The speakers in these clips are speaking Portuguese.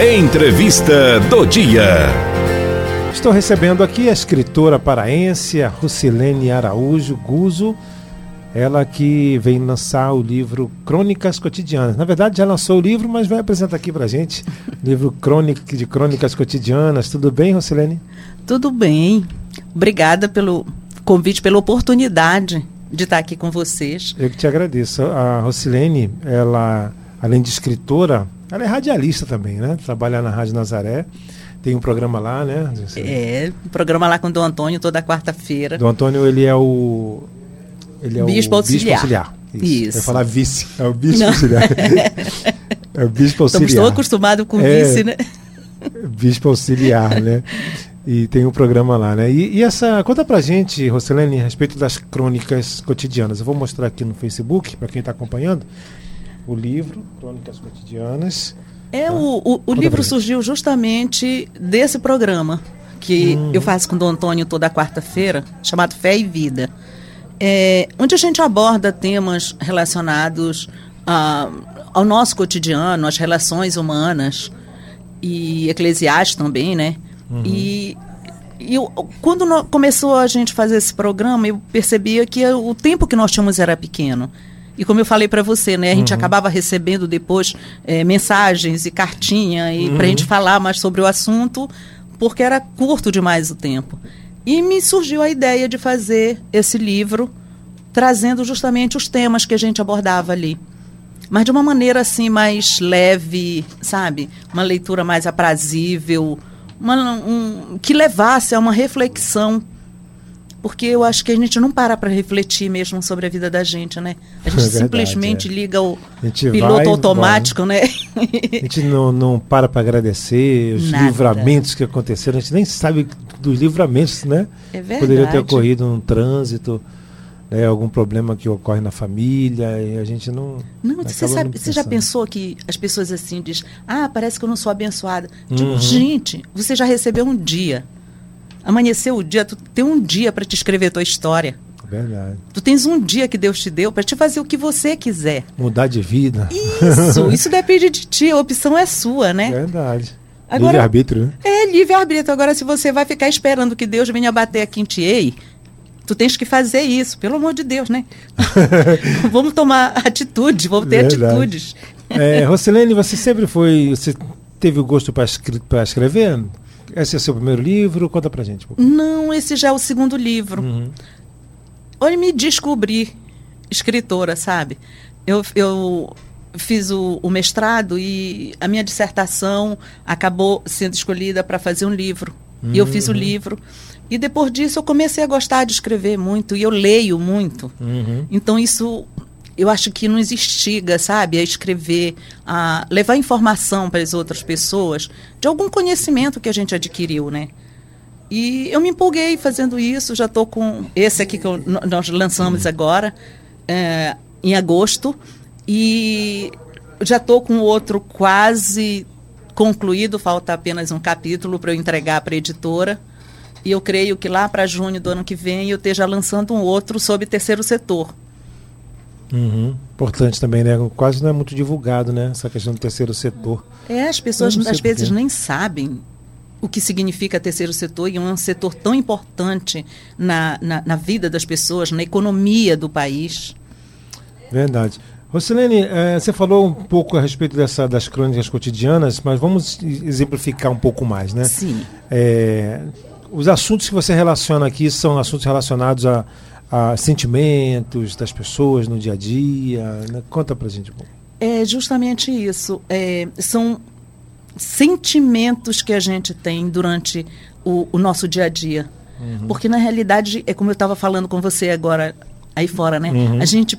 Entrevista do dia. Estou recebendo aqui a escritora paraense, a Rucilene Araújo Guzo, ela que vem lançar o livro Crônicas Cotidianas. Na verdade, já lançou o livro, mas vai apresentar aqui pra gente o livro Crônica, de Crônicas Cotidianas. Tudo bem, Rucilene? Tudo bem. Obrigada pelo convite, pela oportunidade de estar aqui com vocês. Eu que te agradeço. A Rocilene, ela, além de escritora, ela é radialista também, né? Trabalha na Rádio Nazaré. Tem um programa lá, né? É, um programa lá com o Dom Antônio toda quarta-feira. Dom Antônio, ele é o. Ele é bispo o auxiliar. bispo auxiliar. Isso. Isso. Vai falar vice. É o bispo Não. auxiliar. é o bispo auxiliar. Estamos tão acostumados com É. vice, né? Bispo auxiliar, né? E tem um programa lá, né? E, e essa. Conta pra gente, Roselene, a respeito das crônicas cotidianas. Eu vou mostrar aqui no Facebook, para quem está acompanhando, o livro, Crônicas Cotidianas. É, Tá. o, o, o livro surgiu justamente desse programa que Uhum. eu faço com o Dom Antônio toda quarta-feira, chamado Fé e Vida. É, onde a gente aborda temas relacionados a- ao nosso cotidiano, às relações humanas e eclesiais também, né? Uhum. E, e eu- quando no- começou a gente fazer esse programa, eu percebia que o tempo que nós tínhamos era pequeno. E como eu falei para você, né, a gente Uhum. acabava recebendo depois eh, mensagens e cartinha e Uhum. para a gente falar mais sobre o assunto, porque era curto demais o tempo. E me surgiu a ideia de fazer esse livro trazendo justamente os temas que a gente abordava ali. Mas de uma maneira assim mais leve, sabe? Uma leitura mais aprazível, uma- um- que levasse a uma reflexão. Porque eu acho que a gente não para para refletir mesmo sobre a vida da gente, né? A gente É verdade, simplesmente é. liga o piloto vai, automático, né? A gente não, não para para agradecer os Nada. livramentos que aconteceram. A gente nem sabe dos livramentos, né? É verdade. Poderia ter ocorrido um trânsito, né, algum problema que ocorre na família e a gente não. Não, você, sabe, não você já pensou que as pessoas assim dizem, ah, parece que eu não sou abençoada. Tipo, Uhum. gente, você já recebeu um dia. Amanheceu o dia, tu tem um dia para te escrever tua história. Verdade. Tu tens um dia que Deus te deu para te fazer o que você quiser. Mudar de vida. Isso, isso depende de ti, a opção é sua, né? Verdade. Agora- Livre-arbítrio, né? É livre-arbítrio. Agora, se você vai ficar esperando que Deus venha bater aqui em ti, ei, tu tens que fazer isso, pelo amor de Deus, né? vamos tomar atitude, vamos ter Verdade. atitudes. É, Rosilene, você sempre foi. Você teve o gosto para escrever? Esse é o seu primeiro livro? Conta pra gente. um. Não, esse já é o segundo livro. Uhum. Olha, me descobri escritora, sabe? Eu, eu fiz o, o mestrado e a minha dissertação acabou sendo escolhida para fazer um livro. E eu fiz o livro. E depois disso eu comecei a gostar de escrever muito e eu leio muito. Uhum. Então isso eu acho que nos instiga, sabe, a escrever, a levar informação para as outras pessoas de algum conhecimento que a gente adquiriu, né? E eu me empolguei fazendo isso, já estou com esse aqui que eu- nós lançamos agora, é, em agosto, e já estou com outro quase concluído, falta apenas um capítulo para eu entregar para a editora. E eu creio que lá para junho do ano que vem eu esteja lançando um outro sobre terceiro setor. Uhum. Importante também, né? Quase não é muito divulgado, né? Essa questão do terceiro setor. É, as pessoas às vezes nem sabem o que significa terceiro setor e é um setor tão importante na, na, na vida das pessoas, na economia do país. Verdade. Rosilene, eh, você falou um pouco a respeito dessa, das crônicas cotidianas, mas vamos exemplificar um pouco mais, né? Sim. É, os assuntos que você relaciona aqui são assuntos relacionados a, a sentimentos das pessoas no dia a dia. né? Conta pra gente um pouco. É justamente isso. É, são sentimentos que a gente tem durante o, o nosso dia a dia. Porque, na realidade, é como eu estava falando com você agora, aí fora, né? Uhum. A, gente,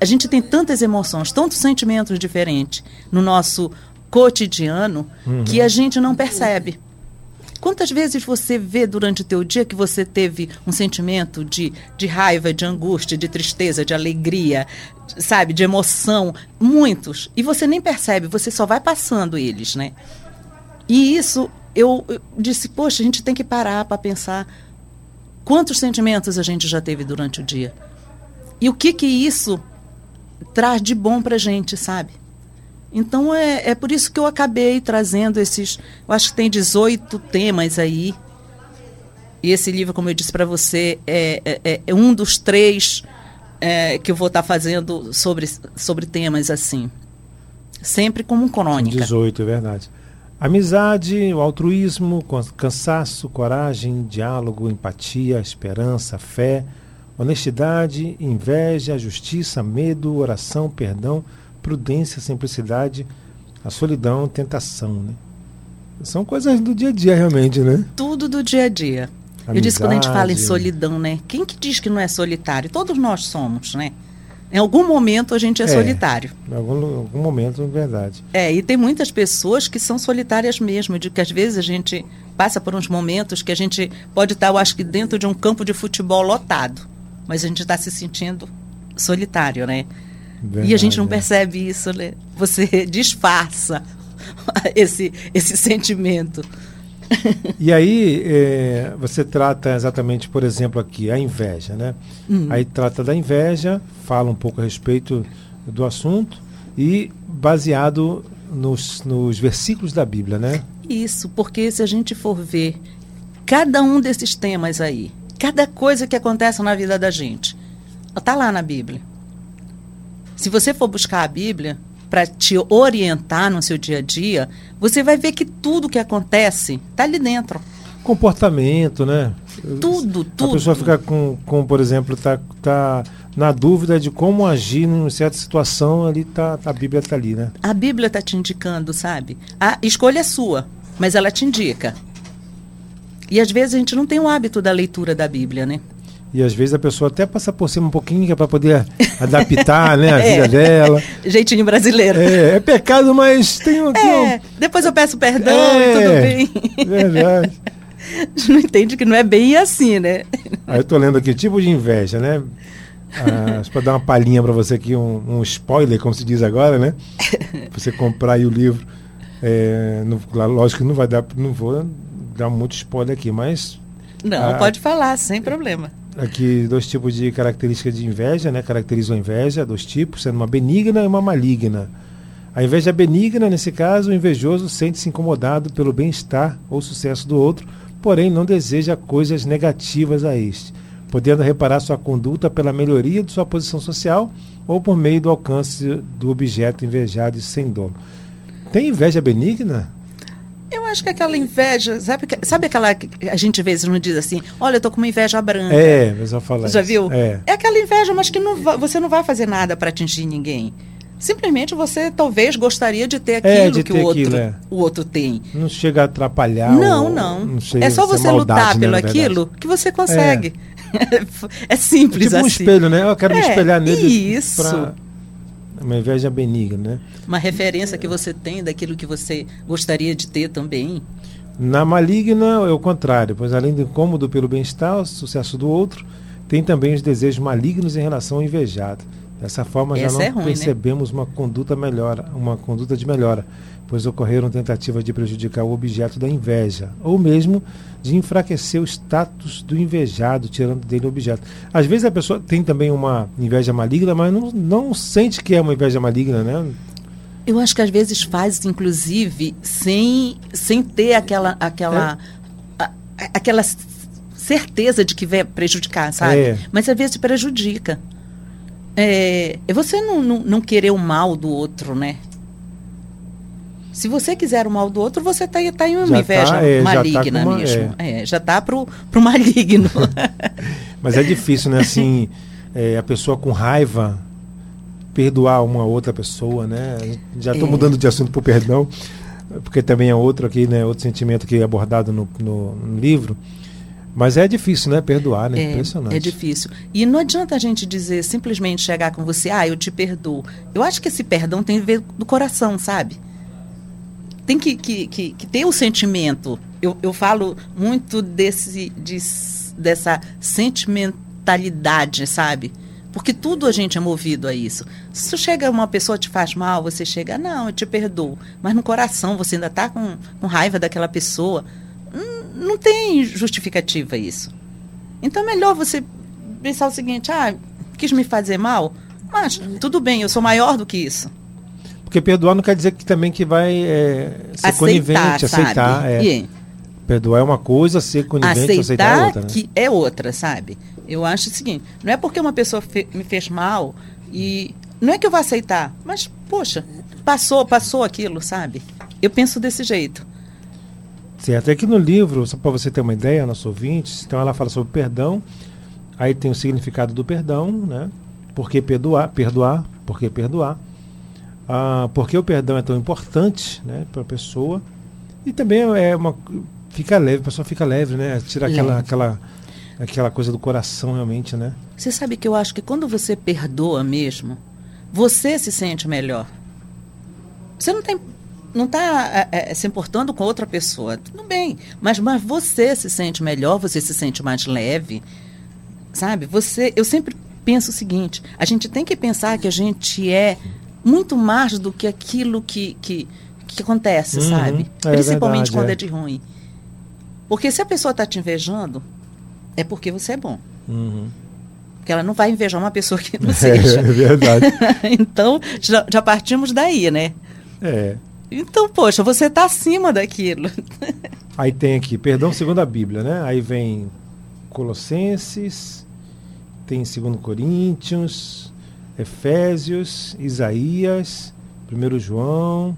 a gente tem tantas emoções, tantos sentimentos diferentes no nosso cotidiano que a gente não percebe. Quantas vezes você vê durante o teu dia que você teve um sentimento de, de raiva, de angústia, de tristeza, de alegria, sabe, de emoção? Muitos. E você nem percebe, você só vai passando eles, né? E isso, eu, eu disse, poxa, a gente tem que parar para pensar quantos sentimentos a gente já teve durante o dia. E o que que isso traz de bom pra gente, sabe? Então é, é por isso que eu acabei trazendo esses. Eu acho que tem 18 temas aí. E esse livro, como eu disse para você, é, é, é, um dos três é, que eu vou estar tá fazendo sobre, sobre temas assim. Sempre como crônica. 18, é verdade. Amizade, o altruísmo, cansaço, coragem, diálogo, empatia, esperança, fé, honestidade, inveja, justiça, medo, oração, perdão, prudência, simplicidade, a solidão, tentação, né? São coisas do dia a dia realmente, né? Tudo do dia a dia. Amizade. Eu disse quando a gente fala em solidão, né? Quem que diz que não é solitário? Todos nós somos, né? Em algum momento a gente é, é solitário. Em algum, algum momento, é verdade. É, e tem muitas pessoas que são solitárias mesmo. De que às vezes a gente passa por uns momentos que a gente pode estar, eu acho que dentro de um campo de futebol lotado, mas a gente está se sentindo solitário, né? Verdade, e a gente não é. percebe isso, né? Você disfarça esse, esse sentimento. E aí é, você trata exatamente, por exemplo, aqui a inveja, né? Hum. Aí trata da inveja, fala um pouco a respeito do assunto e baseado nos, nos versículos da Bíblia, né? Isso, porque se a gente for ver cada um desses temas aí, cada coisa que acontece na vida da gente, está lá na Bíblia. Se você for buscar a Bíblia, para te orientar no seu dia a dia, você vai ver que tudo que acontece está ali dentro. Comportamento, né? Tudo, tudo. A pessoa fica com, com por exemplo, tá, tá na dúvida de como agir em certa situação, ali tá, a Bíblia está ali, né? A Bíblia está te indicando, sabe? A escolha é sua, mas ela te indica. E às vezes a gente não tem o hábito da leitura da Bíblia, né? E às vezes a pessoa até passa por cima um pouquinho é para poder adaptar né, a é. vida dela. Jeitinho brasileiro. É, é pecado, mas tem um. É, depois eu peço perdão é, tudo bem. Verdade. não entende que não é bem assim, né? Aí eu tô lendo aqui, tipo de inveja, né? Ah, para dar uma palhinha para você aqui, um, um, spoiler, como se diz agora, né? Pra você comprar aí o livro. É, no, lógico que não vai dar, não vou dar muito spoiler aqui, mas. Não, a, pode falar, sem problema aqui dois tipos de características de inveja, né? Caracterizam a inveja, dois tipos, sendo uma benigna e uma maligna. A inveja benigna, nesse caso, o invejoso sente-se incomodado pelo bem-estar ou sucesso do outro, porém não deseja coisas negativas a este, podendo reparar sua conduta pela melhoria de sua posição social ou por meio do alcance do objeto invejado e sem dono. Tem inveja benigna? Eu acho que aquela inveja, sabe, sabe aquela que a gente às vezes não diz assim, olha, eu tô com uma inveja branca. É, mas eu falo Já viu? É. é aquela inveja, mas que não você não vai fazer nada para atingir ninguém. Simplesmente você talvez gostaria de ter é, aquilo é, de que ter o, outro, aquilo, é. o outro tem. Não chega a atrapalhar. Não, ou, não. não é só você maldade, lutar né, pelo aquilo que você consegue. É, é simples tipo assim. um espelho, né? Eu quero me é, espelhar nele. Isso. Pra uma inveja benigna, né? Uma referência que você tem daquilo que você gostaria de ter também. Na maligna é o contrário, pois além do incômodo pelo bem-estar, o sucesso do outro, tem também os desejos malignos em relação ao invejado. Dessa forma Essa já não é ruim, né? percebemos né? uma conduta melhora, uma conduta de melhora, pois ocorreram tentativas de prejudicar o objeto da inveja, ou mesmo de enfraquecer o status do invejado, tirando dele o objeto. Às vezes a pessoa tem também uma inveja maligna, mas não, não sente que é uma inveja maligna, né? Eu acho que às vezes faz, inclusive, sem, sem ter aquela, aquela, é. a, aquela certeza de que vai prejudicar, sabe? É. Mas às vezes prejudica. É, você não, não, não querer o mal do outro, né? Se você quiser o mal do outro, você está tá em uma já tá, inveja tá, é, maligna já tá uma, mesmo. É. é. já está pro, pro maligno. Mas é difícil, né? Assim, é, a pessoa com raiva perdoar uma outra pessoa, né? Já estou é. mudando de assunto para o perdão, porque também é outro aqui, né? Outro sentimento que é abordado no, no, no livro. Mas é difícil, né? Perdoar, né? É, Impressionante. É difícil. E não adianta a gente dizer, simplesmente chegar com você, ah, eu te perdoo. Eu acho que esse perdão tem a ver do coração, sabe? Tem que, que, que, que ter o sentimento. Eu, eu falo muito desse, de, dessa sentimentalidade, sabe? Porque tudo a gente é movido a isso. Se chega uma pessoa te faz mal, você chega, não, eu te perdoo. Mas no coração você ainda está com, com raiva daquela pessoa. Hum, não tem justificativa isso. Então é melhor você pensar o seguinte, ah, quis me fazer mal? Mas tudo bem, eu sou maior do que isso. Porque perdoar não quer dizer que também que vai é, ser aceitar, conivente, sabe? aceitar. É. Perdoar é uma coisa, ser conivente, aceitar, é aceitar outra. né? que é outra, sabe? Eu acho o seguinte, não é porque uma pessoa fe- me fez mal e não é que eu vou aceitar, mas poxa, passou, passou aquilo, sabe? Eu penso desse jeito. Certo. Aqui no livro, só para você ter uma ideia, nosso ouvintes, então ela fala sobre perdão, aí tem o significado do perdão, né? Por que perdoar? Perdoar, por que perdoar? Ah, por que o perdão é tão importante né, para a pessoa? E também é uma. Fica leve, a pessoa fica leve, né? Tira aquela, Leve. aquela, aquela coisa do coração realmente, né? Você sabe que eu acho que quando você perdoa mesmo, você se sente melhor. Você não tem não está se importando com outra pessoa, tudo bem, mas, mas você se sente melhor, você se sente mais leve, sabe? Você, eu sempre penso o seguinte: a gente tem que pensar que a gente é muito mais do que aquilo que, que, que acontece, Uhum, sabe? é Principalmente verdade, quando é. é de ruim. Porque se a pessoa está te invejando, é porque você é bom. Uhum. Porque ela não vai invejar uma pessoa que não É, seja. verdade. então, já, já partimos daí, né? É. Então, poxa, você está acima daquilo. Aí tem aqui, perdão segundo a Bíblia, né? Aí vem Colossenses, tem 2 Coríntios, Efésios, Isaías, 1 João.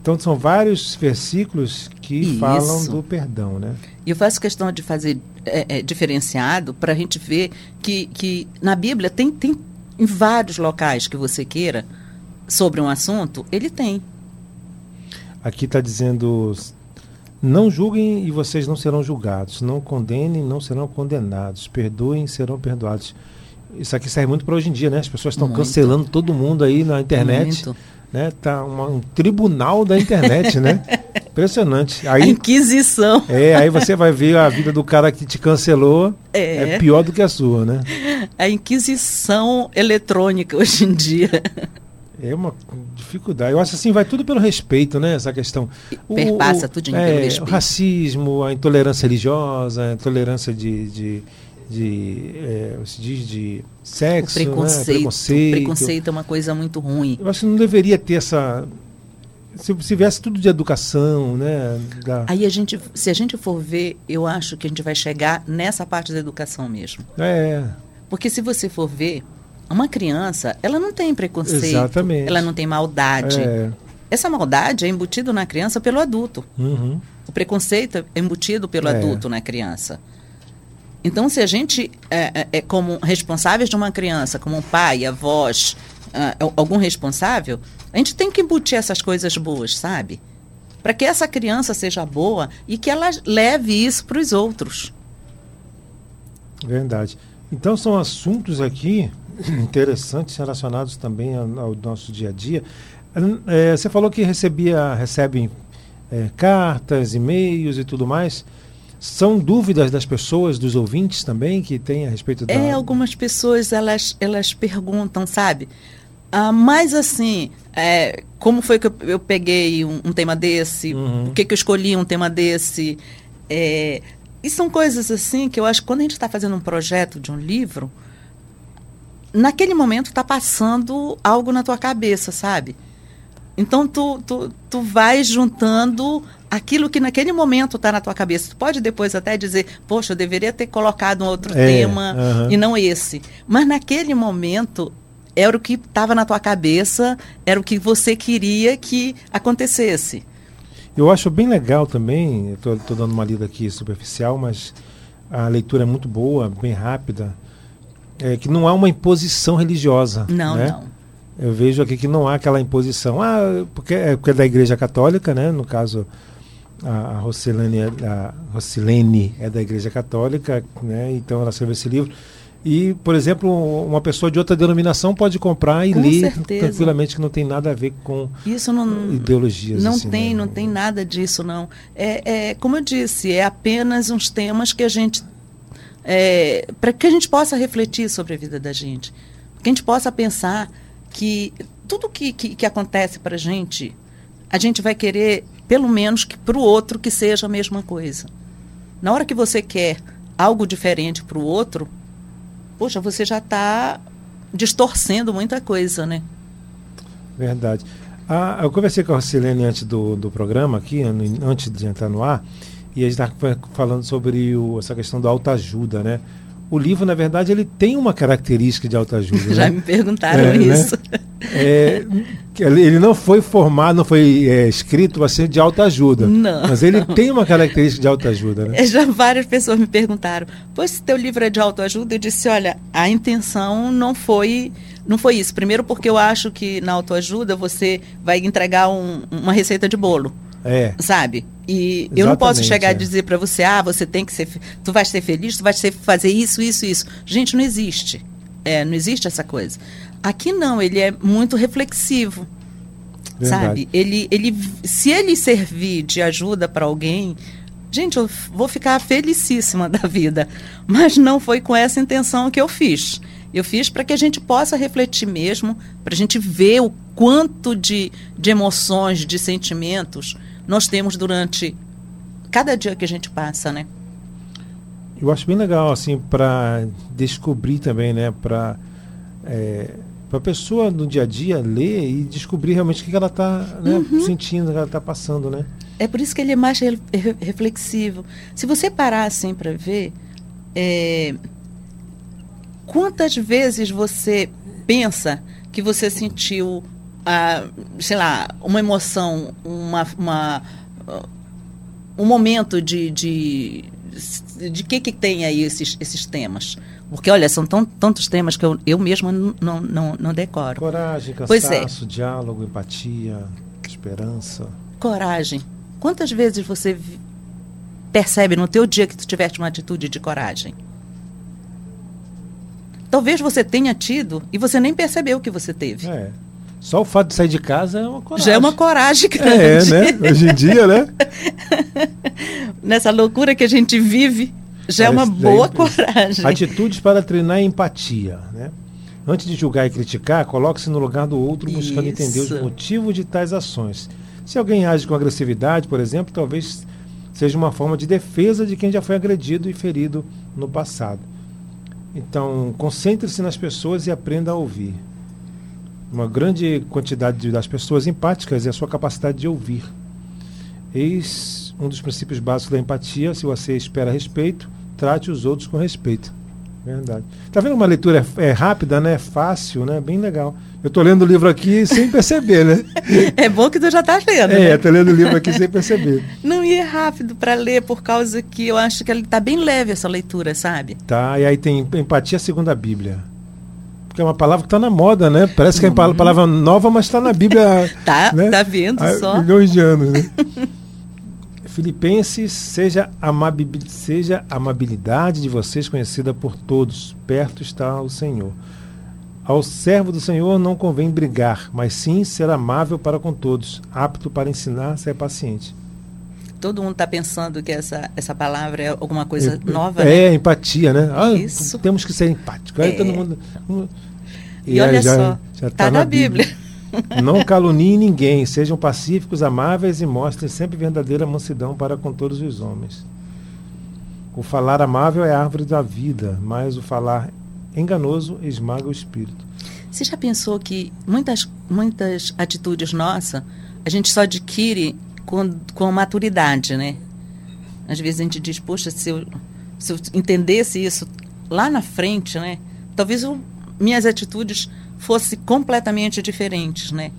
Então são vários versículos que Isso. falam do perdão, né? E eu faço questão de fazer é, é, diferenciado para a gente ver que, que na Bíblia tem, tem em vários locais que você queira sobre um assunto, ele tem. Aqui está dizendo: não julguem e vocês não serão julgados, não condenem, não serão condenados, perdoem, serão perdoados. Isso aqui serve muito para hoje em dia, né? As pessoas estão cancelando todo mundo aí na internet. Muito. né? Tá uma- um tribunal da internet, né? Impressionante. A Aí, Inquisição. é, aí você vai ver a vida do cara que te cancelou é, É. pior do que a sua, né? A Inquisição eletrônica hoje em dia. É uma dificuldade. Eu acho assim, vai tudo pelo respeito, né? Essa questão. Perpassa tudinho pelo é, respeito. O racismo, a intolerância religiosa, a intolerância de. de, de é, se diz de O sexo, né? preconceito. preconceito. O preconceito é uma coisa muito ruim. Eu acho que não deveria ter essa. Se, se viesse tudo de educação, né? Da, Aí a gente, se a gente for ver, eu acho que a gente vai chegar nessa parte da educação mesmo. é, Porque se você for ver, uma criança, ela não tem preconceito, Exatamente. ela não tem maldade. é. Essa maldade é embutida na criança pelo adulto. Uhum. O preconceito é embutido pelo É. adulto na criança. Então, se a gente é, é, é como responsáveis de uma criança, como um pai, avós, al- algum responsável, a gente tem que embutir essas coisas boas, sabe? Para que essa criança seja boa e que ela leve isso para os outros. Verdade. Então são assuntos aqui interessantes relacionados também ao, ao nosso dia a dia. É, você falou que recebia, recebem é, cartas, e-mails e tudo mais. São dúvidas das pessoas, dos ouvintes também, que têm a respeito da. É, algumas pessoas elas, elas perguntam, sabe? Ah, mas assim, é, como foi que eu, eu peguei um, um tema desse? Uhum. Por que, que eu escolhi um tema desse? É, e são coisas assim que eu acho que quando a gente está fazendo um projeto de um livro, naquele momento está passando algo na tua cabeça, sabe? Então tu, tu, tu vai juntando aquilo que naquele momento está na tua cabeça. Tu pode depois até dizer, poxa, eu deveria ter colocado um outro É, tema e não esse. Mas naquele momento era o que estava na tua cabeça, era o que você queria que acontecesse. Eu acho bem legal também, estou dando uma lida aqui superficial, mas a leitura é muito boa, bem rápida, é que não há uma imposição religiosa. Não, né? não. Eu vejo aqui que não há aquela imposição. Ah, porque é, porque é da Igreja Católica, né? No caso, a, a Rocilene, é- a Rocilene é da Igreja Católica, né? Então ela escreveu esse livro. E, por exemplo, uma pessoa de outra denominação pode comprar e Com ler certeza. tranquilamente, que não tem nada a ver com Isso não, ideologias. não assim, tem, né? não tem nada disso, não. É, é, como eu disse, é apenas uns temas que a gente. É, para que a gente possa refletir sobre a vida da gente. Que a gente possa pensar que tudo que, que, que acontece para a gente, a gente vai querer, pelo menos, que para o outro que seja a mesma coisa. Na hora que você quer algo diferente para o outro, poxa, você já está distorcendo muita coisa, né? Verdade. Ah, eu conversei com a Silene antes do, do programa aqui, antes de entrar no ar, e a gente estava falando sobre o, essa questão da autoajuda, né? O livro, na verdade, ele tem uma característica de autoajuda. Já né? me perguntaram é, né? isso. Né? É, ele não foi formado, não foi é, escrito para ser de autoajuda. Não. Mas ele tem uma característica de autoajuda, né? É, já várias pessoas me perguntaram, pois se teu livro é de autoajuda, eu disse, olha, a intenção não foi não foi isso. Primeiro porque eu acho que na autoajuda você vai entregar um, uma receita de bolo. É. Sabe? E Exatamente, eu não posso chegar é. a dizer para você, ah, você tem que ser, tu vai ser feliz, tu vai ser, fazer isso, isso, isso. Gente, não existe. É, não existe essa coisa. Aqui não, ele é muito reflexivo. Verdade. Sabe? Ele, ele, se ele servir de ajuda para alguém, gente, eu vou ficar felicíssima da vida. Mas não foi com essa intenção que eu fiz. Eu fiz para que a gente possa refletir mesmo, para a gente ver o quanto de, de emoções, de sentimentos nós temos durante cada dia que a gente passa, né? Eu acho bem legal, assim, para descobrir também, né? Para é, a pessoa no dia a dia ler e descobrir realmente o que ela está né, uhum. sentindo, o que ela está passando, né? É por isso que ele é mais re reflexivo. Se você parar assim para ver, é, Quantas vezes você pensa que você sentiu, ah, sei lá, uma emoção, uma, uma um momento de, de, de que, que tem aí esses, esses temas? Porque, olha, são tão, tantos temas que eu, eu mesma não, não, não decoro. Coragem, cansaço, é. diálogo, empatia, esperança. Coragem. Quantas vezes você percebe no teu dia que tu tiveste uma atitude de coragem? Talvez você tenha tido e você nem percebeu que você teve. É. Só o fato de sair de casa é uma coragem. Já é uma coragem grande. É, né? Hoje em dia, né? Nessa loucura que a gente vive, já é uma boa coragem. Atitudes para treinar empatia, né? Antes de julgar e criticar, coloque-se no lugar do outro buscando Isso. entender os motivos de tais ações. Se alguém age com agressividade, por exemplo, talvez seja uma forma de defesa de quem já foi agredido e ferido no passado. Então, concentre-se nas pessoas e aprenda a ouvir. Uma grande quantidade das pessoas empáticas é a sua capacidade de ouvir. Eis um dos princípios básicos da empatia. Se você espera respeito, trate os outros com respeito. Verdade. Tá vendo uma leitura é, é rápida, né? Fácil, né? Bem legal. Eu tô lendo o livro aqui sem perceber, né? É bom que tu já tá lendo. É, né? tô lendo o livro aqui sem perceber. Não ia é rápido para ler por causa que eu acho que ele tá bem leve essa leitura, sabe? Tá, e aí tem empatia segundo a Bíblia. Porque é uma palavra que tá na moda, né? Parece que é uma palavra nova, mas está na Bíblia. tá, né? tá vendo Há só. Milhões de anos, né? Filipenses, seja, seja a amabilidade de vocês conhecida por todos, perto está o Senhor. Ao servo do Senhor não convém brigar, mas sim ser amável para com todos, apto para ensinar, ser paciente. Todo mundo está pensando que essa, essa palavra é alguma coisa é, nova, É, né? empatia, né? Ah, Isso. Temos que ser empáticos. Aí é. todo mundo. E, e olha já, só, está tá na, na Bíblia. Bíblia. Não caluniem ninguém, sejam pacíficos, amáveis e mostrem sempre verdadeira mansidão para com todos os homens. O falar amável é a árvore da vida, mas o falar enganoso esmaga o espírito. Você já pensou que muitas, muitas atitudes nossas a gente só adquire com, com maturidade, né? Às vezes a gente diz, poxa, se eu, se eu entendesse isso lá na frente, né? Talvez eu, minhas atitudes fosse completamente diferentes, né?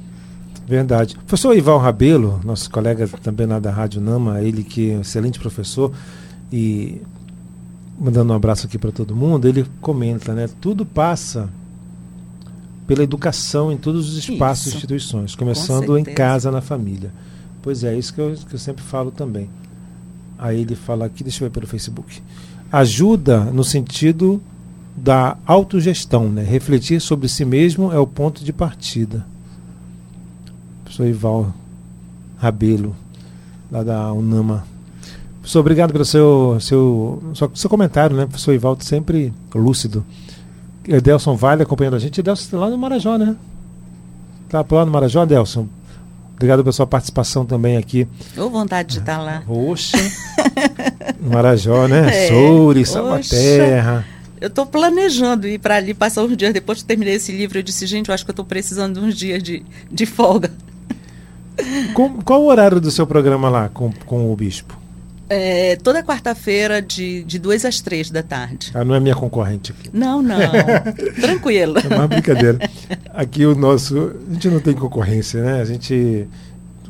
Verdade. Professor Ival Rabelo, nosso colega também lá da Rádio Nama, ele que é um excelente professor e mandando um abraço aqui para todo mundo, ele comenta, né? Tudo passa pela educação em todos os espaços e instituições, começando em casa, na família. Pois é, isso que eu, que eu sempre falo também. Aí ele fala aqui, deixa eu ver pelo Facebook. Ajuda no sentido da autogestão, né? Refletir sobre si mesmo é o ponto de partida. Professor Ival Rabelo, lá da Unama. Professor, obrigado pelo seu, seu, seu, seu comentário, né? Professor Ivaldo sempre lúcido. Edelson Vale acompanhando a gente. Edelson lá no Marajó, né? Tá lá no Marajó, Edelson? Obrigado pela sua participação também aqui. Ou vontade de estar lá. Oxa! Marajó, né? É, Soure, Salvaterra. Eu estou planejando ir para ali, passar uns dias depois que terminei esse livro. Eu disse, gente, eu acho que eu estou precisando de uns dias de, de folga. Com, qual o horário do seu programa lá com, com o bispo? É, toda quarta-feira, de, de duas às três da tarde. Ah, não é minha concorrente aqui. Não, não. Tranquilo. É uma brincadeira. Aqui o nosso. A gente não tem concorrência, né? A gente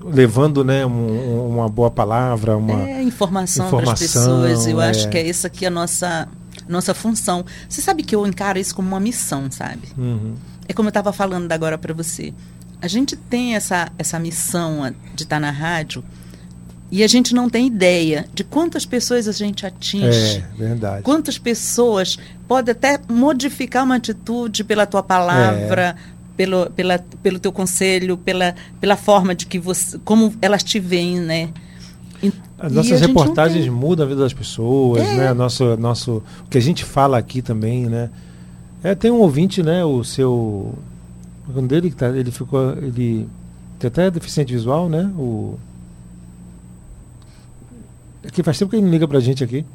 levando né, um, uma boa palavra, uma é, informação, informação para as pessoas. Eu é. acho que é essa aqui a nossa, nossa função. Você sabe que eu encaro isso como uma missão, sabe? Uhum. É como eu estava falando agora para você. A gente tem essa, essa missão de estar tá na rádio e a gente não tem ideia de quantas pessoas a gente atinge. É, verdade. Quantas pessoas pode até modificar uma atitude pela tua palavra, é. pelo, pela, pelo teu conselho, pela, pela forma de que você. como elas te veem, né? E, As nossas reportagens mudam a vida das pessoas, é. né? Nosso, nosso, o que a gente fala aqui também, né? É, tem um ouvinte, né? O seu. O dele que tá, ele ficou. Ele tem até deficiente visual, né? O que faz tempo que ele não liga pra gente aqui.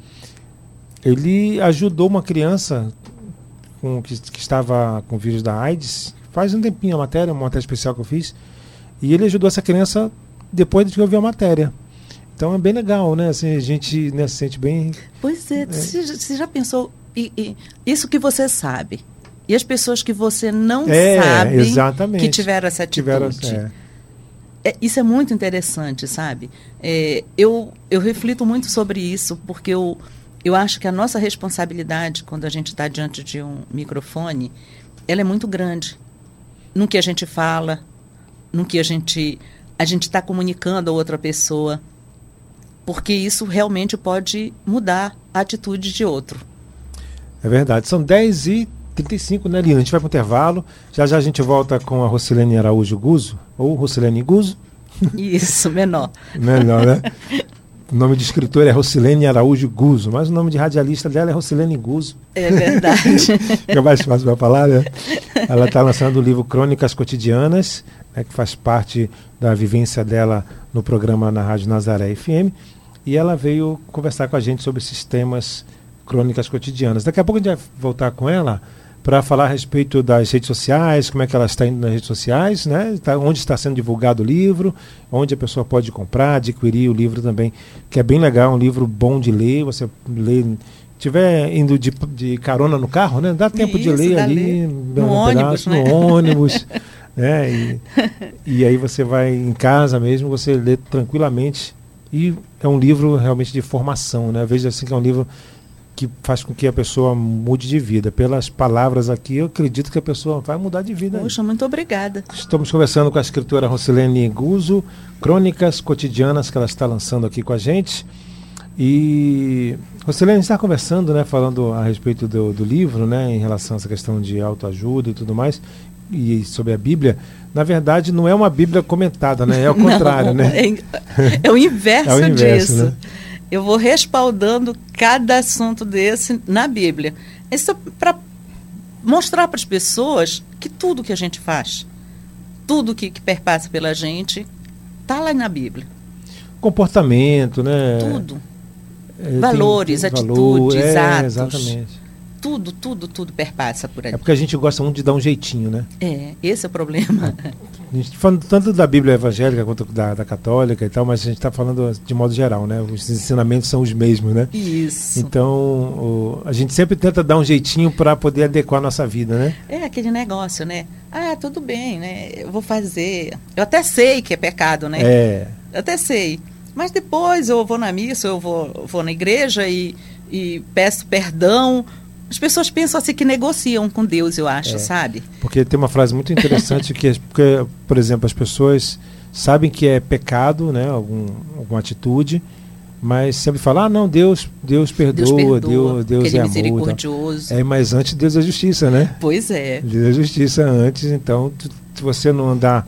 Ele ajudou uma criança com, que, que estava com vírus da AIDS, faz um tempinho a matéria, uma matéria especial que eu fiz, e ele ajudou essa criança depois de que eu vi a matéria. Então é bem legal, né? Assim, a gente né, se sente bem. Pois é, é. Você, já pensou. E, e, isso que você sabe. E as pessoas que você não é, sabe exatamente. que tiveram essa atitude. Tiveram, é é, isso é muito interessante, sabe? É, eu, eu reflito muito sobre isso, porque eu, eu acho que a nossa responsabilidade, quando a gente está diante de um microfone, ela é muito grande. No que a gente fala, no que a gente a gente está comunicando a outra pessoa, porque isso realmente pode mudar a atitude de outro. É verdade. São 10 e 35, né, Lina? A gente vai para o intervalo. Já já a gente volta com a Rocilene Araújo Guzo, ou Rocilene Guzo. Isso, menor. menor, né? O nome de escritor é Rocilene Araújo Guzo, mas o nome de radialista dela é Rocilene Guzo. É verdade. Fica mais fácil para falar, né? Ela está lançando o livro Crônicas Cotidianas, né, que faz parte da vivência dela no programa na Rádio Nazaré FM. E ela veio conversar com a gente sobre esses temas crônicas cotidianas. Daqui a pouco a gente vai voltar com ela para falar a respeito das redes sociais, como é que ela está indo nas redes sociais, né? Tá, onde está sendo divulgado o livro, onde a pessoa pode comprar, adquirir o livro também, que é bem legal, um livro bom de ler, você lê tiver indo de, de carona no carro, né? Dá tempo Isso, de ler ali, no ônibus, né? no ônibus, né? E, e aí você vai em casa mesmo, você lê tranquilamente e é um livro realmente de formação, né? Veja assim que é um livro que faz com que a pessoa mude de vida. Pelas palavras aqui, eu acredito que a pessoa vai mudar de vida. Poxa, muito obrigada. Estamos conversando com a escritora Rocilene Guzo, Crônicas Cotidianas, que ela está lançando aqui com a gente. E Rocilene, está conversando, né, falando a respeito do, do livro, né, em relação a essa questão de autoajuda e tudo mais, e sobre a Bíblia. Na verdade, não é uma Bíblia comentada, né? É o contrário, não, né? É, é, o inverso, é o inverso disso. Né? eu vou respaldando cada assunto desse na Bíblia. Isso é para mostrar para as pessoas que tudo que a gente faz, tudo que, que perpassa pela gente, está lá na Bíblia. Comportamento, né? Tudo. É, valores, tem, tem atitudes, valor, é, atos. Exatamente tudo, tudo, tudo perpassa por aí. É porque a gente gosta muito de dar um jeitinho, né? É, esse é o problema. A gente tá falando tanto da Bíblia evangélica quanto da, da católica e tal, mas a gente está falando de modo geral, né? Os ensinamentos são os mesmos, né? Isso. Então, o, a gente sempre tenta dar um jeitinho para poder adequar a nossa vida, né? É aquele negócio, né? Ah, tudo bem, né? Eu vou fazer. Eu até sei que é pecado, né? É. Eu até sei. Mas depois eu vou na missa, eu vou, vou na igreja e, e peço perdão as pessoas pensam assim que negociam com Deus, eu acho, é, sabe? Porque tem uma frase muito interessante que, porque, por exemplo, as pessoas sabem que é pecado, né, algum, alguma atitude, mas sempre falam, ah, não, Deus, Deus perdoa, Deus, perdoa, Deus, Deus é, é misericordioso. É, mas antes Deus é justiça, né? Pois é. Deus é justiça antes, então, se você não andar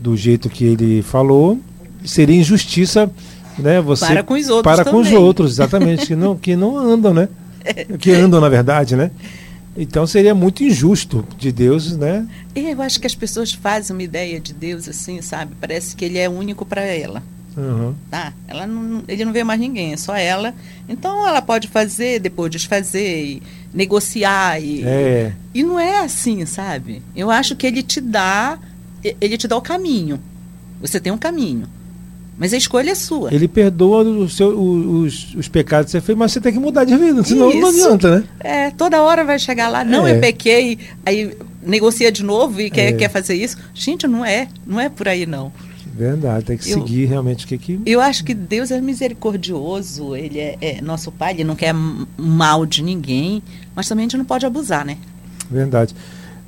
do jeito que ele falou, seria injustiça, né? Você para com os outros Para também. com os outros, exatamente, que não, que não andam, né? que andam, na verdade, né? Então seria muito injusto de Deus, né? Eu acho que as pessoas fazem uma ideia de Deus assim, sabe? Parece que ele é único para ela. Uhum. Tá? Ela não, ele não vê mais ninguém, é só ela. Então ela pode fazer, depois desfazer, e negociar. E, é. e não é assim, sabe? Eu acho que ele te dá, ele te dá o caminho. Você tem um caminho. Mas a escolha é sua. Ele perdoa seu, os, os pecados que você fez, mas você tem que mudar de vida, senão Isso. não adianta, né? É, toda hora vai chegar lá, não, é. eu pequei, aí negocia de novo e quer, é. quer fazer isso. Gente, não é, não é por aí não. Verdade, tem que eu, seguir realmente o que que. Eu acho que Deus é misericordioso, Ele é, é, nosso Pai, Ele não quer mal de ninguém, mas também a gente não pode abusar, né? Verdade.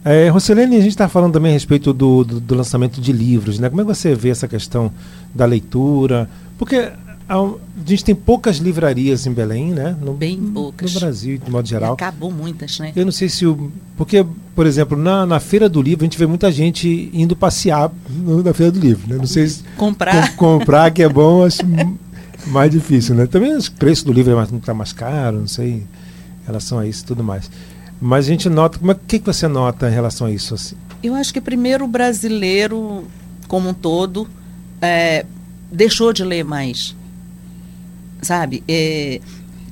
É, Roselene, a gente está falando também a respeito do, do, do, lançamento de livros, né? Como é que você vê essa questão da leitura? Porque a, gente tem poucas livrarias em Belém, né? No, Bem poucas. No Brasil, de modo geral. E acabou muitas, né? Eu não sei se o. Porque, por exemplo, na, na Feira do Livro, a gente vê muita gente indo passear na Feira do Livro, né? Não sei se. Comprar. Com, comprar, que é bom, acho mais difícil, né? Também os preços do livro é mais, tá mais caro, não sei, em relação a isso e tudo mais. Mas a gente nota, como é, que, que você nota em relação a isso? Assim? Eu acho que primeiro o brasileiro, como um todo, é, deixou de ler mais. Sabe? É,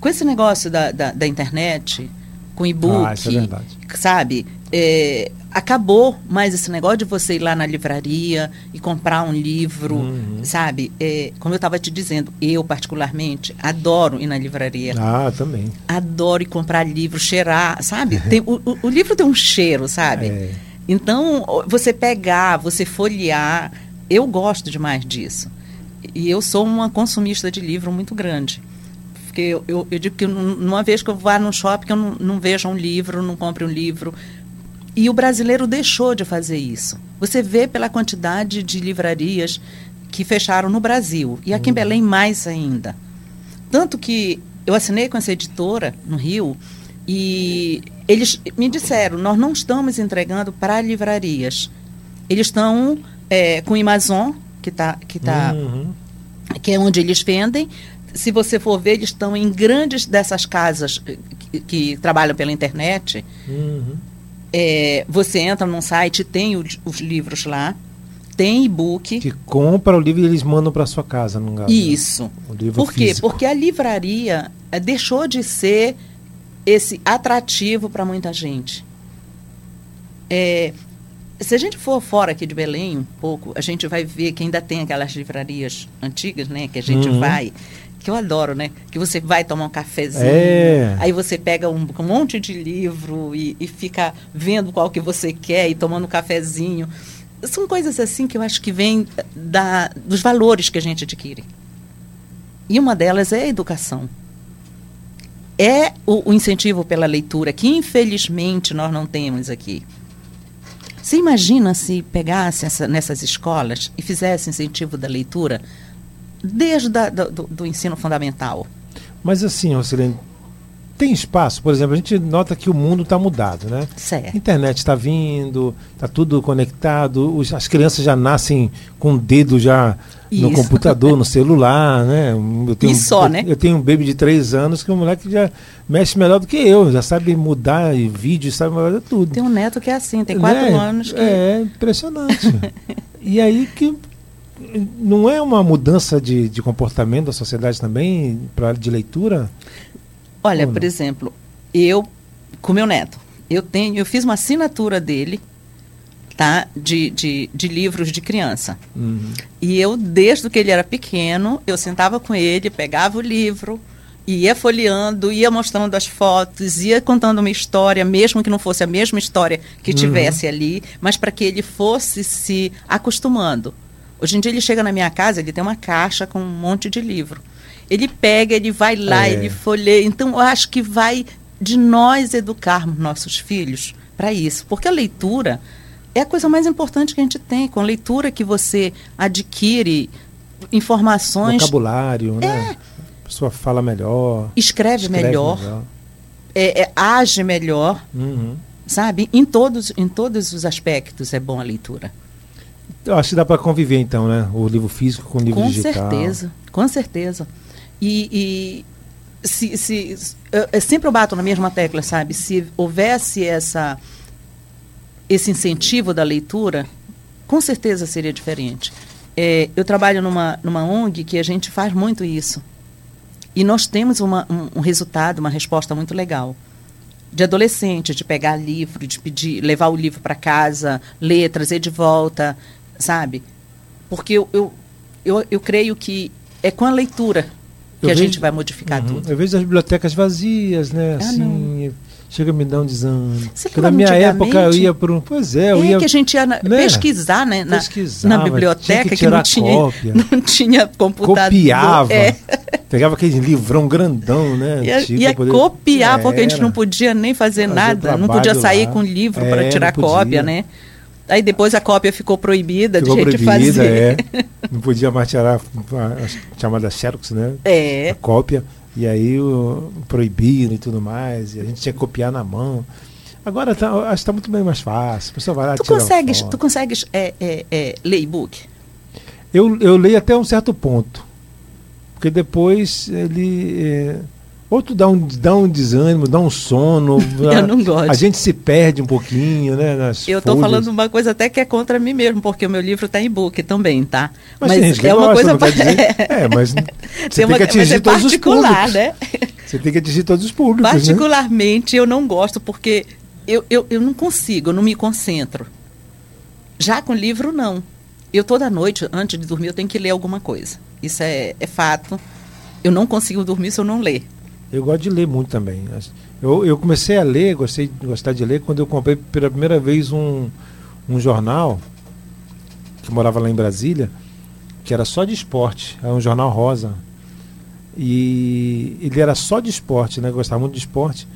com esse negócio da, da, da internet, com e-book, ah, é sabe? É, acabou mais esse negócio de você ir lá na livraria e comprar um livro, uhum. sabe? É, como eu estava te dizendo, eu particularmente adoro ir na livraria. Ah, também. Adoro ir comprar livro, cheirar, sabe? Tem, o, o, o, livro tem um cheiro, sabe? É. Então, você pegar, você folhear, eu gosto demais disso. E eu sou uma consumista de livro muito grande. Porque eu, eu, eu digo que numa vez que eu vá no shopping, eu não, não vejo um livro, não compre um livro, e o brasileiro deixou de fazer isso. Você vê pela quantidade de livrarias que fecharam no Brasil. E aqui em uhum. Belém, mais ainda. Tanto que eu assinei com essa editora no Rio e eles me disseram: nós não estamos entregando para livrarias. Eles estão é, com o Amazon, que, tá, que, tá, uhum. que é onde eles vendem. Se você for ver, eles estão em grandes dessas casas que, que trabalham pela internet. Uhum é, você entra num site, tem o, os livros lá, tem e-book. Que compra o livro e eles mandam para sua casa, não né? Isso. O livro Por quê? Físico. Porque a livraria é, deixou de ser esse atrativo para muita gente. É, se a gente for fora aqui de Belém um pouco, a gente vai ver que ainda tem aquelas livrarias antigas, né? Que a gente uhum. vai que eu adoro, né? Que você vai tomar um cafezinho, é. aí você pega um, um monte de livro e, e, fica vendo qual que você quer e tomando um cafezinho. São coisas assim que eu acho que vêm da, dos valores que a gente adquire. E uma delas é a educação. É o, o incentivo pela leitura, que infelizmente nós não temos aqui. Você imagina se pegasse essa, nessas escolas e fizesse incentivo da leitura? Desde da, do, do, ensino fundamental. Mas assim, Rosilene, tem espaço? Por exemplo, a gente nota que o mundo está mudado, né? Certo. A internet está vindo, está tudo conectado, os, as crianças já nascem com o dedo já Isso. no computador, no celular, né? Eu tenho, e só, eu, né? Eu tenho um baby de três anos que o moleque já mexe melhor do que eu, já sabe mudar vídeo, sabe mudar tudo. Tem um neto que é assim, tem quatro né? anos. Que... É, impressionante. e aí que não é uma mudança de, de comportamento da sociedade também para de leitura? Olha, por exemplo, eu com meu neto, eu tenho, eu fiz uma assinatura dele, tá, de, de, de livros de criança. Uhum. E eu desde que ele era pequeno, eu sentava com ele, pegava o livro, ia folheando, ia mostrando as fotos, ia contando uma história, mesmo que não fosse a mesma história que uhum. tivesse ali, mas para que ele fosse se acostumando. Hoje em dia ele chega na minha casa, ele tem uma caixa com um monte de livro. Ele pega, ele vai lá, é. ele folheia. Então, eu acho que vai de nós educarmos nossos filhos para isso. Porque a leitura é a coisa mais importante que a gente tem. Com a leitura que você adquire informações. Vocabulário, né? é. né? A pessoa fala melhor. Escreve, escreve melhor. melhor. É, é, age melhor. Uhum. Sabe? Em todos, em todos os aspectos é bom a leitura. Eu acho que dá para conviver então, né? O livro físico com o livro com digital. Com certeza, com certeza. E, e se, se, eu, sempre eu bato na mesma tecla, sabe? Se houvesse essa, esse incentivo da leitura, com certeza seria diferente. É, eu trabalho numa, numa ONG que a gente faz muito isso. E nós temos uma, um, um resultado, uma resposta muito legal de adolescente, de pegar livro, de pedir, levar o livro para casa, ler, trazer de volta sabe? Porque eu, eu, eu, eu creio que é com a leitura que Eu a vejo- gente vai modificar Uhum. tudo. Eu vejo as bibliotecas vazias, né? Ah, assim, chega a me dar um desânimo. Você Porque na minha época eu ia por um. Pois é, eu é ia. que a gente ia na- né? pesquisar né, na, na biblioteca tinha que não tinha, cópia. não tinha computador. copiava. É, Pegava aquele livrão grandão, né? ia, antigo, ia poder- copiar, porque a gente não podia nem fazer, Fazer nada, não podia sair lá. com livro É, para tirar cópia, né? Aí depois a cópia ficou proibida Ficou de gente proibida, fazer. é. Não podia mais tirar a, chamada Xerox, né? É. A cópia. E aí o, proibiram e tudo mais. E a gente tinha que copiar na mão. Agora tá, acho que está muito bem mais fácil. A pessoa vai lá Tu consegues, tu consegues é, é, é, ler e-book? Eu, eu leio até um certo ponto. Porque depois ele. é, ou tu dá um, dá um desânimo, dá um sono. a- Eu não gosto. A gente se perde um pouquinho, né? Nas Eu estou falando uma coisa até que é contra mim mesmo, porque o meu livro está em e-book também, tá? Mas, tem gente que é uma gosta, coisa dizer- É, mas você Tem tem, uma- que mas atingir é todos os públicos. né? Você tem que atingir todos os públicos. né? Particularmente eu não gosto porque eu, eu, eu não consigo, eu não me concentro. Já com livro, não. Eu toda noite, antes de dormir, eu tenho que ler alguma coisa. Isso é, é fato. Eu não consigo dormir se eu não ler. Eu gosto de ler muito também. Eu, eu comecei a ler, gostei de gostar de ler quando eu comprei pela primeira vez um, um jornal que morava lá em Brasília, que era só de esporte, era um jornal rosa. E ele era só de esporte, né? Eu gostava muito de esporte.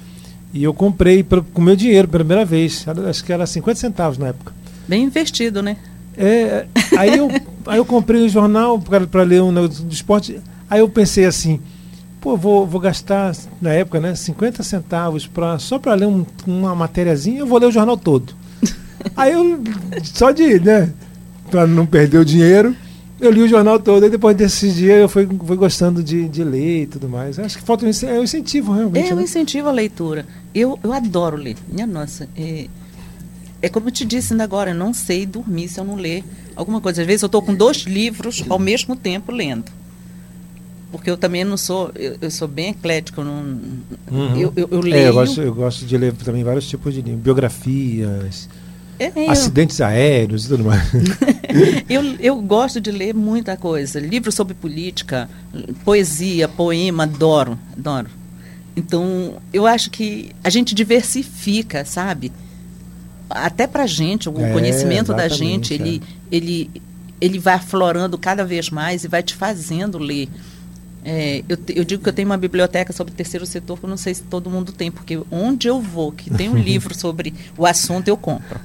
E eu comprei pelo- com meu dinheiro pela primeira vez. Era- acho que era 50 centavos na época. Bem investido, né? É, aí, eu, aí eu comprei o jornal para ler um negócio do esporte. Aí eu pensei assim, pô, vou, vou gastar, na época, né, 50 centavos pra, só para ler um- uma matériazinha, eu vou ler o jornal todo. Aí eu, só de, né, para não perder o dinheiro, eu li o jornal todo. E depois desses dias eu fui, fui gostando de, de ler e tudo mais. Acho que falta um, é um incentivo, realmente. É, eu né? incentivo a leitura. Eu, eu adoro ler. Minha nossa, é, é como eu te disse ainda agora, eu não sei dormir se eu não ler alguma coisa. Às vezes eu estou com dois livros ao mesmo tempo lendo. Porque eu também não sou, eu, eu sou bem eclético, eu não, Uhum. eu, eu, eu É, leio. eu gosto, eu gosto de ler também vários tipos de livros, biografias, É, acidentes aéreos e tudo mais. Eu, eu gosto de ler muita coisa. Livros sobre política, poesia, poema, adoro, adoro. Então, eu acho que a gente diversifica, sabe? Até pra gente, o É, conhecimento da gente, ele, ele, ele vai aflorando cada vez mais e vai te fazendo ler. É, eu, eu digo que eu tenho uma biblioteca sobre o terceiro setor que eu não sei se todo mundo tem, porque onde eu vou, que tem um livro sobre o assunto, eu compro.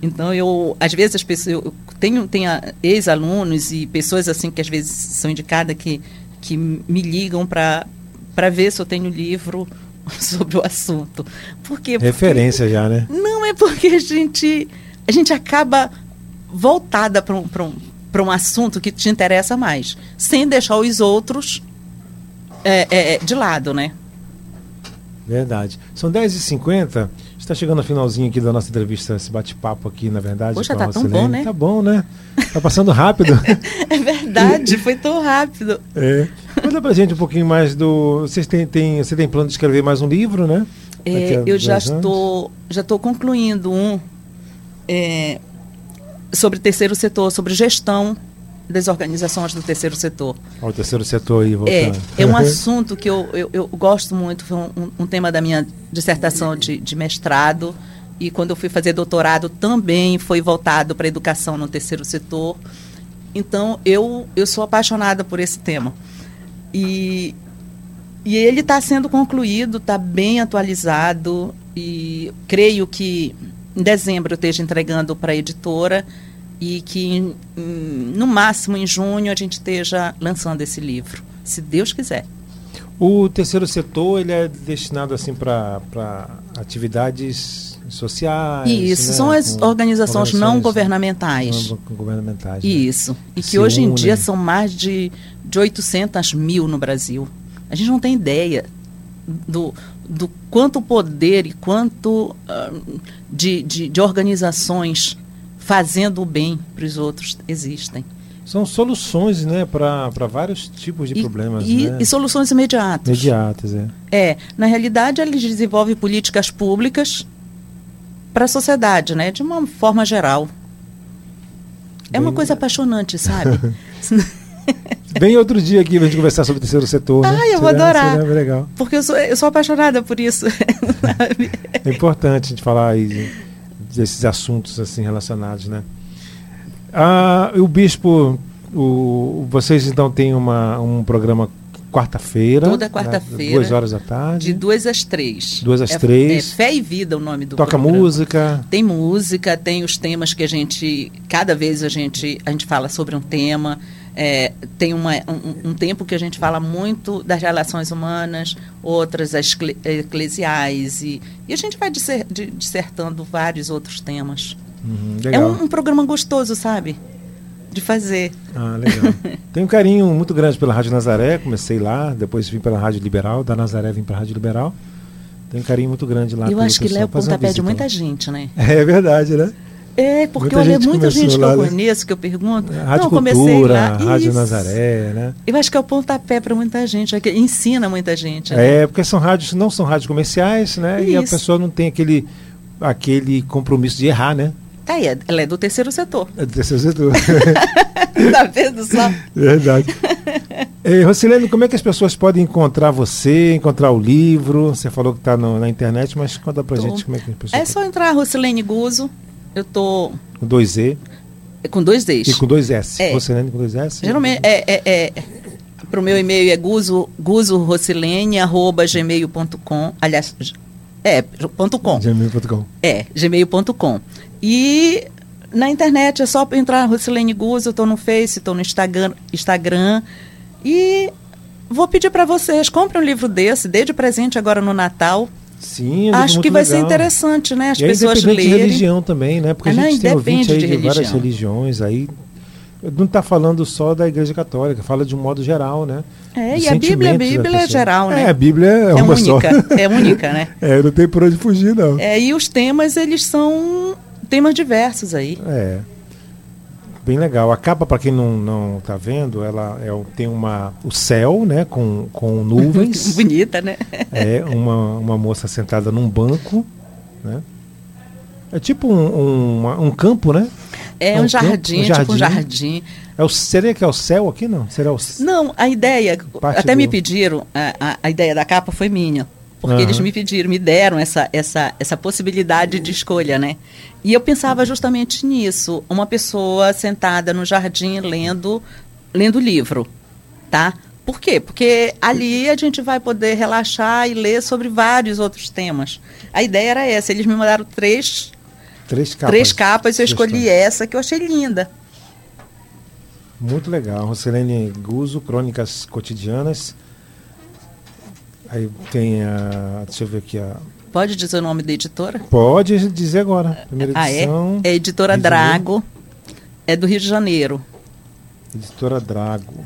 Então, eu, às vezes, as pessoas, eu tenho, tenho ex-alunos e pessoas assim que às vezes são indicadas que, que me ligam para ver se eu tenho livro sobre o assunto. Por quê? Porque- Referência já, né? não, é porque a gente, a gente acaba voltada para um, pra um, pra um assunto que te interessa mais, sem deixar os outros é, é, é, de lado, né? Verdade. São 10h50. Está chegando ao finalzinho aqui da nossa entrevista, esse bate-papo aqui, na verdade. Poxa, a tá tão bom, né? Tá bom, né? Tá passando rápido. É verdade, foi tão rápido. é. Conta pra gente um pouquinho mais do. Vocês têm, têm, você tem plano de escrever mais um livro, né? É, a eu já anos? estou, já estou concluindo um é, sobre terceiro setor, sobre gestão das organizações do terceiro setor. O terceiro setor aí É, voltando. é um assunto que eu, eu, eu gosto muito, foi um, um tema da minha dissertação de, de mestrado, e quando eu fui fazer doutorado também foi voltado para a educação no terceiro setor. Então, eu, eu sou apaixonada por esse tema. E, e ele está sendo concluído, está bem atualizado, e creio que em dezembro eu esteja entregando para a editora e que em- em- no máximo em junho a gente esteja lançando esse livro, se Deus quiser. O terceiro setor ele é destinado assim para atividades sociais. Isso, né? são as Com organizações não organizações governamentais. não governamentais. né? Isso. E Se que hoje em unem. dia são mais de, de 800 mil no Brasil. A gente não tem ideia do, do quanto poder e quanto ah, de, de, de organizações fazendo o bem para os outros existem. São soluções, né, para vários tipos de e, problemas, e, né? e soluções imediatas. Imediatas, é. É, na realidade, eles desenvolvem políticas públicas para a sociedade, né, de uma forma geral. É uma coisa apaixonante, sabe? Vem outro dia aqui pra gente conversar sobre o terceiro setor. Né? Ai, eu vou adorar. legal. Porque eu sou, eu sou apaixonada por isso. É importante a gente falar aí de- desses assuntos assim relacionados, né? Ah, o bispo, o, vocês então têm uma, um programa quarta-feira. Toda né? quarta-feira, Duas horas da tarde. De duas às três. Duas às É- três. É Fé e Vida o nome do Toca programa. música. Tem música, tem os temas que a gente. Cada vez a gente, a gente fala sobre um tema. É, tem uma, um, um tempo que a gente fala muito das relações humanas, outras as cle- eclesiais. E, e a gente vai disser- di- dissertando vários outros temas. Uhum, É um, um programa gostoso, sabe? De fazer. Ah, legal. Tenho um carinho muito grande pela Rádio Nazaré, comecei lá, depois vim pela Rádio Liberal, da Nazaré vim para a Rádio Liberal. Tenho um carinho muito grande lá. Eu acho que lá é o pessoal. Fazer uma pontapé de visita muita lá. gente, né? É verdade, né? É, porque Muita olha, gente muita gente que eu né? conheço, que eu pergunto. Rádio não, comecei lá. Rádio Isso. Nazaré, né? Eu acho que é o pontapé para muita gente, é que ensina muita gente. né? É, porque são rádios, não são rádios comerciais, né? E a Isso. pessoa não tem aquele, aquele compromisso de errar, né? Aí, ela é do terceiro setor. É do terceiro setor. tá vendo só? Verdade. Ei, Rocilene, como é que as pessoas podem encontrar você, encontrar o livro? Você falou que está na internet, mas conta pra Tô. gente como é que as pessoas É só entrar Rocilene Guzo. Eu tô Com dois E com dois Ds. e com dois S. É. Rocilene com dois S? Geralmente, é, é, é, pro meu e-mail é guzo, guzorocilene.gmail.com. Aliás, é, ponto .com. Gmail.com. É, gmail.com. E na internet é só entrar Rocilene Guzo, eu tô no Face, tô no Instagram, Instagram. E vou pedir para vocês, comprem um livro desse, dê de presente agora no Natal. Sim, Acho que vai ser legal. interessante, né? As e pessoas independente de lerem. religião também, né? Porque Ah, a não, gente tem ouvinte aí de, de várias religiões aí. Não está falando só da Igreja Católica, fala de um modo geral, né? É, Dos e a Bíblia, a Bíblia é geral, né? É, a Bíblia é, É uma só. única, é única, né? É, não tem por onde fugir, não. É, e os temas, eles são temas diversos aí. É. Bem legal. A capa, para quem não, não tá vendo, ela é, tem uma, o céu, né, com, com nuvens. Bonita, né? é uma, uma moça sentada num banco, né? É tipo um, um, um campo, né? É É um um jardim, campo, um tipo um jardim. jardim. É o, seria que é o céu aqui, não? Seria o Não, a ideia, até me do- pediram, a, a, a ideia da capa foi minha. Porque Aham. eles me pediram, me deram essa, essa, essa possibilidade de escolha, né? E eu pensava justamente nisso. Uma pessoa sentada no jardim lendo, lendo livro, tá? Por quê? Porque ali a gente vai poder relaxar e ler sobre vários outros temas. A ideia era essa. Eles me mandaram três, três capas. três capas, eu escolhi essa que eu achei linda. Muito legal. Roselene Guzo, Crônicas Cotidianas. Aí tem a. Deixa eu ver aqui a. Pode dizer o nome da editora? Pode dizer agora. Primeira Ah, é? edição. É a editora Rio. Drago. É do Rio de Janeiro. Editora Drago.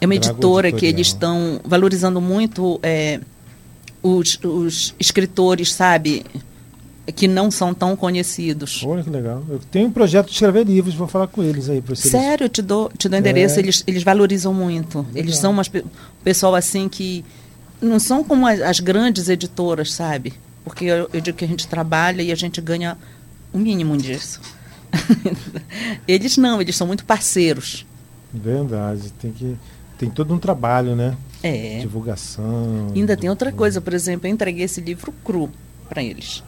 É uma Drago editora que eles estão valorizando muito é, os, os escritores, sabe? Que não são tão conhecidos. Olha que legal. Eu tenho um projeto de escrever livros, vou falar com eles aí. eles- Sério, eu te dou, te dou endereço, É. eles, eles valorizam muito. Eles Legal. são umas, pe- um pessoal assim que não são como as, as grandes editoras, sabe? Porque eu, eu digo que a gente trabalha e a gente ganha o mínimo disso. eles não, eles são muito parceiros. Verdade. Tem que. Tem todo um trabalho, né? É. Divulgação. Ainda tem outra coisa, por exemplo, eu entreguei esse livro cru para eles.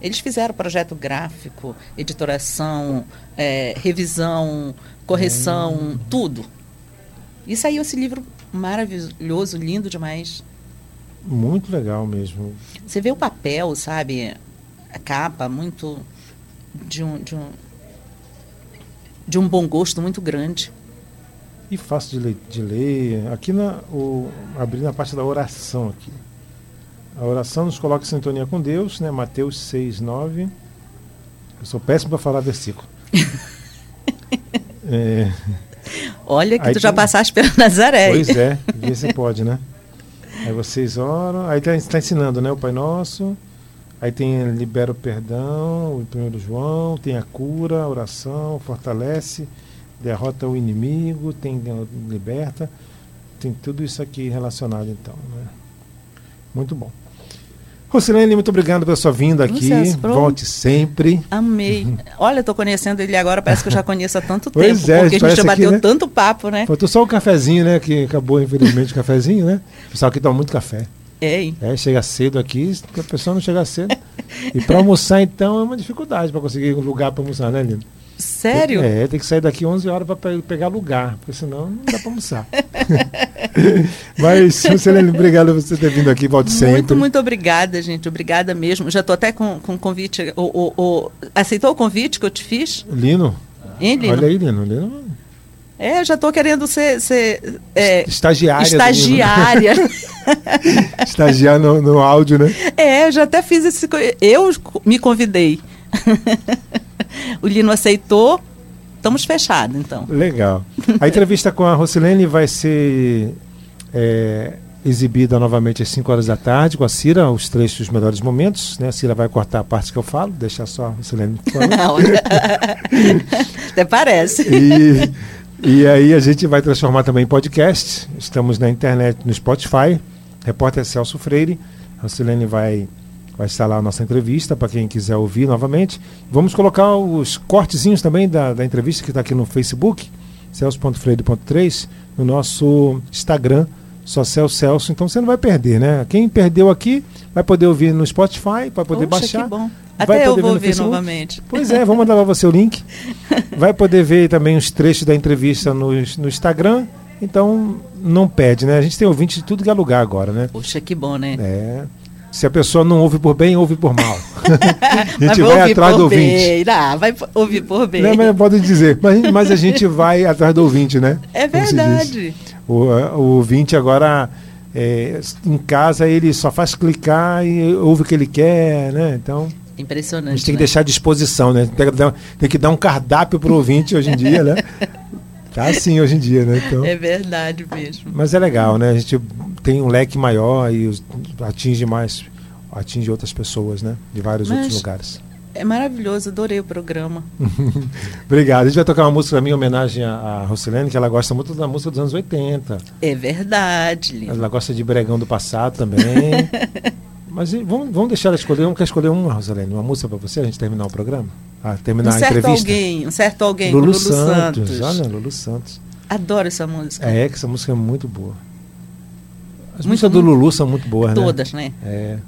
Eles fizeram projeto gráfico, editoração, é, revisão, correção, tudo. E saiu esse livro maravilhoso, lindo demais. Muito legal mesmo. Você vê o papel, sabe? A capa, muito. de um, de um, de um bom gosto muito grande. E fácil de ler. De ler. Aqui na. O, abrindo a parte da oração aqui. A oração nos coloca em sintonia com Deus, né? Mateus 6, 9. Eu sou péssimo para falar versículo. É, Olha que Aí tu já tem- passaste pela Nazaré. pois é, vê se pode, né? Aí vocês oram, aí está ensinando, né? O Pai Nosso, aí tem libera o perdão, o primeiro João, tem a cura, a oração, fortalece, derrota o inimigo, tem liberta, tem tudo isso aqui relacionado então, né? Muito bom. Rosilene, muito obrigado pela sua vinda aqui. Volte sempre. Amei. Olha, eu tô conhecendo ele agora, parece que eu já conheço há tanto Pois tempo, é, porque a gente já aqui, bateu né? tanto papo, né? Faltou só o cafezinho, né? Que acabou, infelizmente, o cafezinho, né? O pessoal aqui toma muito café. É, hein? É, chega cedo aqui, a pessoa não chega cedo. E para almoçar, então, é uma dificuldade para conseguir um lugar para almoçar, né, Lino? Sério? É, tem que sair daqui 11 horas para pegar lugar, porque senão não dá para almoçar. Mas, Rosilene, obrigado por você ter vindo aqui, volte sempre. Muito, muito obrigada, gente. Obrigada mesmo. Já tô até com com o convite. O, o, o- aceitou o convite que eu te fiz? Lino, Hein, Lino? olha aí, Lino. Lino É, já tô querendo ser, ser é, estagiária. estagiária. Estagiar no, no áudio, né? é, eu já até fiz esse. Eu me convidei. o Lino aceitou. Estamos fechados, então. Legal. A entrevista com a Rosilene vai ser é, exibida novamente às 5 horas da tarde com a Cira, os trechos dos melhores momentos. Né? A Cira vai cortar a parte que eu falo, deixar só a Rosilene. Olha. Até parece. E, e aí a gente vai transformar também em podcast. Estamos na internet, no Spotify. Repórter Celso Freire. A Rosilene vai, vai estar lá a nossa entrevista para quem quiser ouvir novamente. Vamos colocar os cortezinhos também da, da entrevista que está aqui no Facebook, celso.freire.3, no nosso Instagram, só Celso Celso. Então você não vai perder, né? Quem perdeu aqui vai poder ouvir no Spotify, vai poder Poxa, baixar. que bom. Até eu vou ouvir novamente. Pois é, vou mandar para você o link. Vai poder ver também os trechos da entrevista no, no Instagram. Então, não perde, né? A gente tem ouvinte de tudo que é lugar agora, né? Poxa, que bom, né? É. Se a pessoa não ouve por bem, ouve por mal. a gente vai atrás do ouvinte. bem. Ah, vai ouvir por bem. Né, mas pode dizer, mas, mas a gente vai atrás do ouvinte, né? É verdade. O, o ouvinte agora, é, em casa, ele só faz clicar e ouve o que ele quer, né? Então, a Impressionante. gente tem que né? deixar à disposição, né? Tem que dar, tem que dar um cardápio pro ouvinte hoje em dia, né? Tá assim hoje em dia, né? Então, É verdade mesmo. mas é legal, né? A gente tem um leque maior e atinge mais, atinge outras pessoas, né? De vários Mas- outros lugares. É maravilhoso, adorei o programa. Obrigado. A gente vai tocar uma música também em homenagem à, Rosilene, que ela gosta muito da música dos anos 80. É verdade, Lino. Ela gosta de bregão do passado também. Mas vamos, vamos deixar ela escolher. Vamos quer escolher uma, Rosilene? Uma música para você, a gente terminar o programa? Ah, terminar Um a certo entrevista? alguém, um certo alguém, Lulu, Lulu Santos. Santos. Olha, Lulu Santos. Adoro essa música. É, que essa música é muito boa. As Muito, músicas do. Lulu são muito boas, né? Todas, né? É.